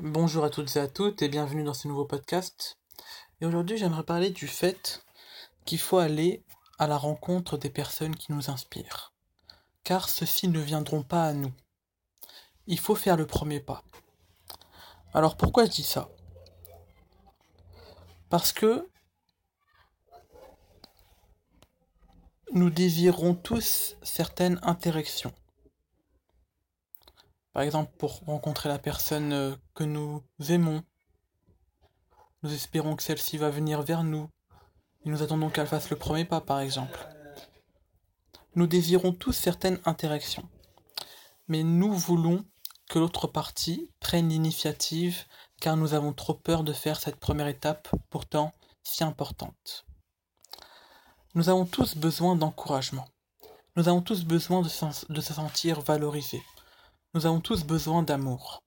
Bonjour à toutes et à toutes et bienvenue dans ce nouveau podcast. Et aujourd'hui j'aimerais parler du fait qu'il faut aller à la rencontre des personnes qui nous inspirent. Car ceux-ci ne viendront pas à nous. Il faut faire le premier pas. Alors pourquoi je dis ça? Parce que nous désirons tous certaines interactions. Par exemple, pour rencontrer la personne euh, que nous aimons, nous espérons que celle-ci va venir vers nous. Et nous attendons qu'elle fasse le premier pas, par exemple. Nous désirons tous certaines interactions. Mais nous voulons que l'autre partie prenne l'initiative car nous avons trop peur de faire cette première étape pourtant si importante. Nous avons tous besoin d'encouragement. Nous avons tous besoin de, de se sentir valorisés. Nous avons tous besoin d'amour.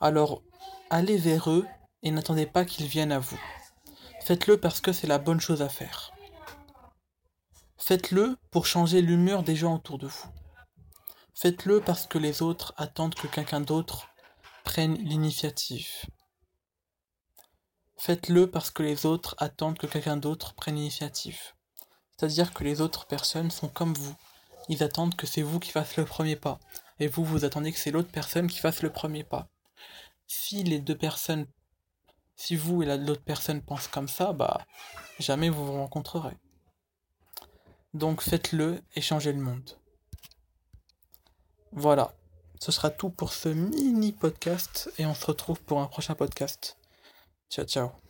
Alors, allez vers eux et n'attendez pas qu'ils viennent à vous. Faites-le parce que c'est la bonne chose à faire. Faites-le pour changer l'humeur des gens autour de vous. Faites-le parce que les autres attendent que quelqu'un d'autre prenne l'initiative. Faites-le parce que les autres attendent que quelqu'un d'autre prenne l'initiative. C'est-à-dire que les autres personnes sont comme vous. Ils attendent que c'est vous qui fassiez le premier pas et vous, vous attendez que c'est l'autre personne qui fasse le premier pas. Si les deux personnes, si vous et l'autre personne pensent comme ça, bah, jamais vous vous rencontrerez. Donc faites-le et changez le monde. Voilà, ce sera tout pour ce mini podcast et on se retrouve pour un prochain podcast. Ciao ciao.